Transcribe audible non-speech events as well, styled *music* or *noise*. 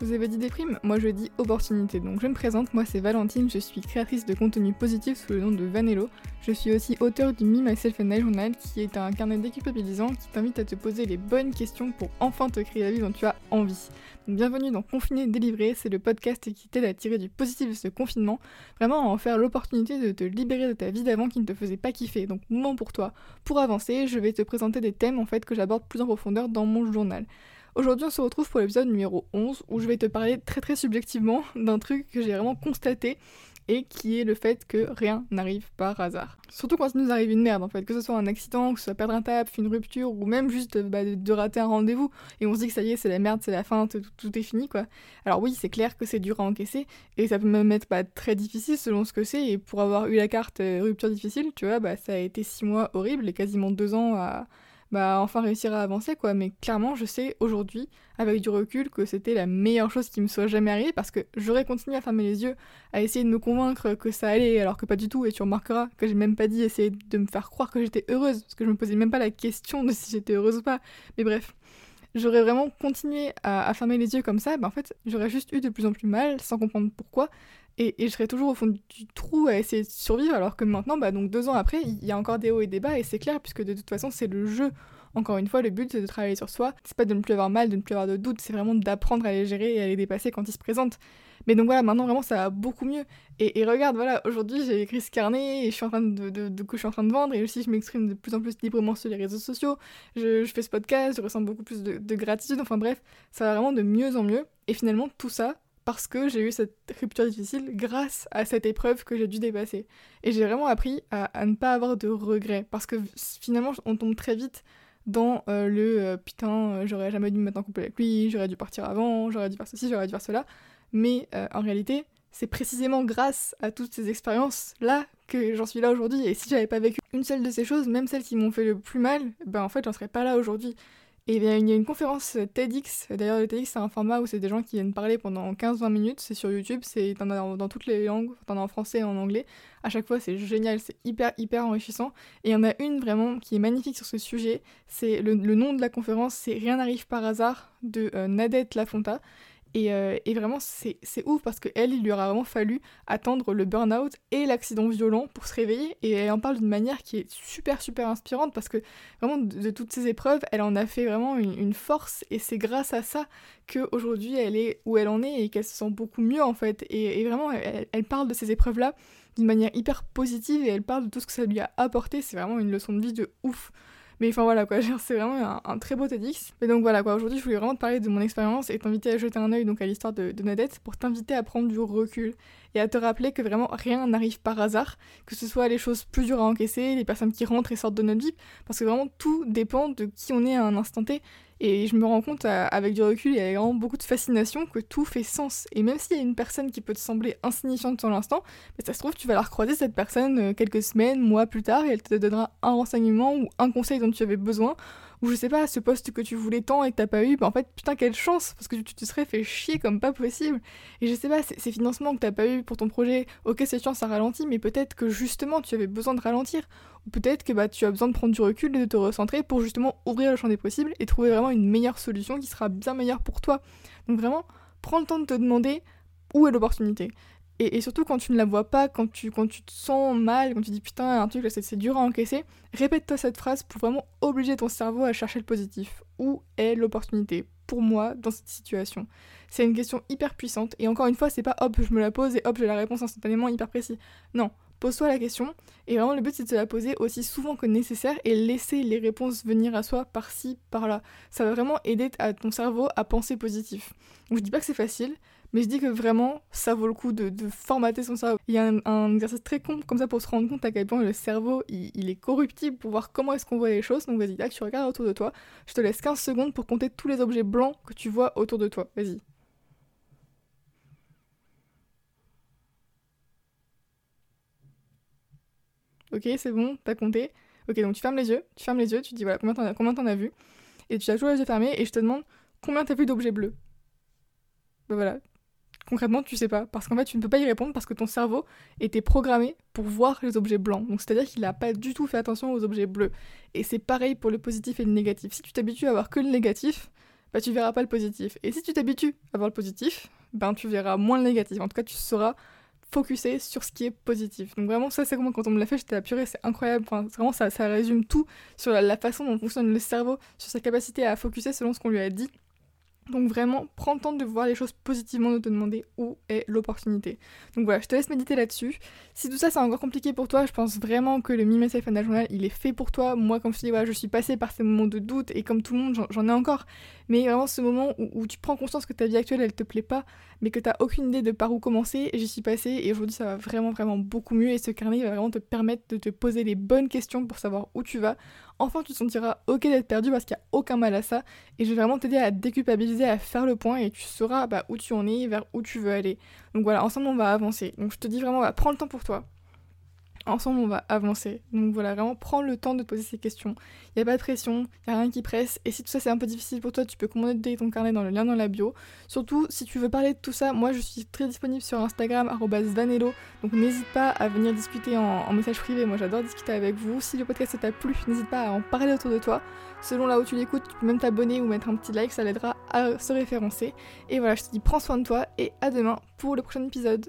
Vous avez dit déprime Moi je dis opportunité. Donc je me présente, moi c'est Valentine, je suis créatrice de contenu positif sous le nom de Vanello. Je suis aussi auteur du Me Myself and I Journal qui est un carnet déculpabilisant qui t'invite à te poser les bonnes questions pour enfin te créer la vie dont tu as envie. Bienvenue dans Confiné Délivré, c'est le podcast qui t'aide à tirer du positif de ce confinement, vraiment à en faire l'opportunité de te libérer de ta vie d'avant qui ne te faisait pas kiffer. Donc moment pour toi. Pour avancer, je vais te présenter des thèmes en fait que j'aborde plus en profondeur dans mon journal. Aujourd'hui, on se retrouve pour l'épisode numéro 11 où je vais te parler très très subjectivement d'un truc que j'ai vraiment constaté et qui est le fait que rien n'arrive par hasard. Surtout quand il nous arrive une merde en fait, que ce soit un accident, que ce soit perdre un tap, une rupture ou même juste bah, de rater un rendez-vous et on se dit que ça y est, c'est la merde, c'est la fin, tout, est fini quoi. Alors oui, c'est clair que c'est dur à encaisser et ça peut même être pas très difficile selon ce que c'est et pour avoir eu la carte euh, rupture difficile, tu vois, bah ça a été 6 mois horribles et quasiment 2 ans à bah enfin réussir à avancer quoi. Mais clairement, je sais aujourd'hui, avec du recul, que c'était la meilleure chose qui me soit jamais arrivée parce que j'aurais continué à fermer les yeux, à essayer de me convaincre que ça allait alors que pas du tout. Et tu remarqueras que j'ai même pas dit essayer de me faire croire que j'étais heureuse parce que je me posais même pas la question de si j'étais heureuse ou pas. Mais bref. J'aurais vraiment continué à, fermer les yeux comme ça, bah en fait, j'aurais juste eu de plus en plus mal, sans comprendre pourquoi, et, je serais toujours au fond du trou à essayer de survivre, alors que maintenant, bah, donc deux ans après, il y a encore des hauts et des bas, et c'est clair, puisque de toute façon, c'est le jeu. Encore une fois, le but, c'est de travailler sur soi. C'est pas de ne plus avoir mal, de ne plus avoir de doutes, c'est vraiment d'apprendre à les gérer et à les dépasser quand ils se présentent. Mais donc voilà, maintenant, vraiment, ça va beaucoup mieux. Et, regarde, voilà, aujourd'hui, j'ai écrit ce carnet, et je suis en train de, de, de, en train de vendre, et aussi, je m'exprime de plus en plus librement sur les réseaux sociaux. Je, fais ce podcast, je ressens beaucoup plus de gratitude. Enfin bref, ça va vraiment de mieux en mieux. Et finalement, tout ça, parce que j'ai eu cette rupture difficile grâce à cette épreuve que j'ai dû dépasser. Et j'ai vraiment appris à, ne pas avoir de regrets, parce que finalement on tombe très vite dans euh, le euh, putain, euh, j'aurais jamais dû me mettre en couple avec lui, j'aurais dû partir avant, j'aurais dû faire ceci, j'aurais dû faire cela. Mais en réalité, c'est précisément grâce à toutes ces expériences-là que j'en suis là aujourd'hui. Et si j'avais pas vécu une seule de ces choses, même celles qui m'ont fait le plus mal, ben en fait j'en serais pas là aujourd'hui. Et il y a une conférence TEDx, d'ailleurs le TEDx c'est un format où c'est des gens qui viennent parler pendant 15-20 minutes, c'est sur YouTube, c'est dans, dans toutes les langues, t'en as en français et en anglais. À chaque fois c'est génial, c'est hyper hyper enrichissant. Et il y en a une vraiment qui est magnifique sur ce sujet, c'est le, nom de la conférence c'est Rien n'arrive par hasard de euh, Nadette Lafonta. Euh, et, vraiment, c'est ouf parce qu'elle, il lui aura vraiment fallu attendre le burn-out et l'accident violent pour se réveiller. Et elle en parle d'une manière qui est super, super inspirante parce que vraiment, de, toutes ces épreuves, elle en a fait vraiment une, force. Et c'est grâce à ça qu'aujourd'hui, elle est où elle en est et qu'elle se sent beaucoup mieux en fait. Et, vraiment, elle, parle de ces épreuves-là d'une manière hyper positive et elle parle de tout ce que ça lui a apporté. C'est vraiment une leçon de vie de ouf. Mais enfin voilà quoi, *laughs* c'est vraiment un, très beau TEDx. Et donc voilà quoi, aujourd'hui je voulais vraiment te parler de mon expérience et t'inviter à jeter un œil donc à l'histoire de, de Nadette pour t'inviter à prendre du recul et à te rappeler que vraiment rien n'arrive par hasard, que ce soit les choses plus dures à encaisser, les personnes qui rentrent et sortent de notre vie, parce que vraiment tout dépend de qui on est à un instant T. Et je me rends compte euh, avec du recul et avec vraiment beaucoup de fascination que tout fait sens. Et même s'il y a une personne qui peut te sembler insignifiante sur l'instant, ça se trouve, tu vas la recroiser cette personne euh, quelques semaines, mois plus tard, et elle te donnera un renseignement ou un conseil dont tu avais besoin ou je sais pas, ce poste que tu voulais tant et que t'as pas eu, bah en fait, putain, quelle chance, parce que tu te serais fait chier comme pas possible. Et je sais pas, ces financements que t'as pas eu pour ton projet, ok, c'est chiant, ça ralentit, mais peut-être que justement tu avais besoin de ralentir, ou peut-être que bah, tu as besoin de prendre du recul et de te recentrer pour justement ouvrir le champ des possibles et trouver vraiment une meilleure solution qui sera bien meilleure pour toi. Donc vraiment, prends le temps de te demander où est l'opportunité. Et, surtout quand tu ne la vois pas, quand tu, quand tu te sens mal, quand tu dis putain, un truc là c'est dur à encaisser, répète-toi cette phrase pour vraiment obliger ton cerveau à chercher le positif. Où est l'opportunité pour moi dans cette situation? C'est une question hyper puissante et encore une fois, c'est pas hop, je me la pose et hop, j'ai la réponse instantanément hyper précis. Non, pose-toi la question et vraiment le but c'est de se la poser aussi souvent que nécessaire et laisser les réponses venir à soi par-ci, par-là. Ça va vraiment aider à ton cerveau à penser positif. Donc je dis pas que c'est facile, mais je dis que vraiment, ça vaut le coup de, formater son cerveau. Il y a un, exercice très con comme ça pour se rendre compte à quel point le cerveau, il, est corruptible pour voir comment est-ce qu'on voit les choses. Donc vas-y, là, tu regardes autour de toi. Je te laisse 15 secondes pour compter tous les objets blancs que tu vois autour de toi. Vas-y. Ok, c'est bon, t'as compté. Ok, donc tu fermes les yeux, tu fermes les yeux, tu dis voilà, combien t'en as, as vu Et tu as toujours les yeux fermés et je te demande combien t'as vu d'objets bleus. Ben voilà, concrètement, tu sais pas. Parce qu'en fait, tu ne peux pas y répondre parce que ton cerveau était programmé pour voir les objets blancs. Donc, c'est-à-dire qu'il n'a pas du tout fait attention aux objets bleus. Et c'est pareil pour le positif et le négatif. Si tu t'habitues à voir que le négatif, bah tu verras pas le positif. Et si tu t'habitues à voir le positif, ben tu verras moins le négatif. En tout cas, tu sauras focuser sur ce qui est positif. Donc vraiment ça c'est comment quand on me l'a fait, j'étais à purée, c'est incroyable. Enfin, vraiment ça, ça résume tout sur la, la, façon dont fonctionne le cerveau, sur sa capacité à focuser selon ce qu'on lui a dit. Donc vraiment, prends le temps de voir les choses positivement, de te demander où est l'opportunité. Donc voilà, je te laisse méditer là-dessus. Si tout ça c'est encore compliqué pour toi, je pense vraiment que le Me Myself Journal, il est fait pour toi. Moi, comme je te dis, voilà, je suis passée par ces moments de doute et comme tout le monde, j'en ai encore. Mais vraiment ce moment où, tu prends conscience que ta vie actuelle, elle te plaît pas, mais que t'as aucune idée de par où commencer, j'y suis passée et aujourd'hui ça va vraiment vraiment beaucoup mieux et ce carnet va vraiment te permettre de te poser les bonnes questions pour savoir où tu vas enfin tu te sentiras ok d'être perdu parce qu'il n'y a aucun mal à ça. Et je vais vraiment t'aider à déculpabiliser, à faire le point et tu sauras bah, où tu en es, vers où tu veux aller. Donc voilà, ensemble on va avancer. Donc je te dis vraiment, prends le temps pour toi ensemble on va avancer. Donc voilà, vraiment prends le temps de te poser ces questions. Il n'y a pas de pression, il n'y a rien qui presse. Et si tout ça c'est un peu difficile pour toi, tu peux commander ton carnet dans le lien dans la bio. Surtout si tu veux parler de tout ça, moi je suis très disponible sur Instagram, vanello. Donc n'hésite pas à venir discuter en, message privé. Moi j'adore discuter avec vous. Si le podcast t'a plu, n'hésite pas à en parler autour de toi. Selon là où tu l'écoutes, tu peux même t'abonner ou mettre un petit like, ça l'aidera à se référencer. Et voilà, je te dis prends soin de toi et à demain pour le prochain épisode.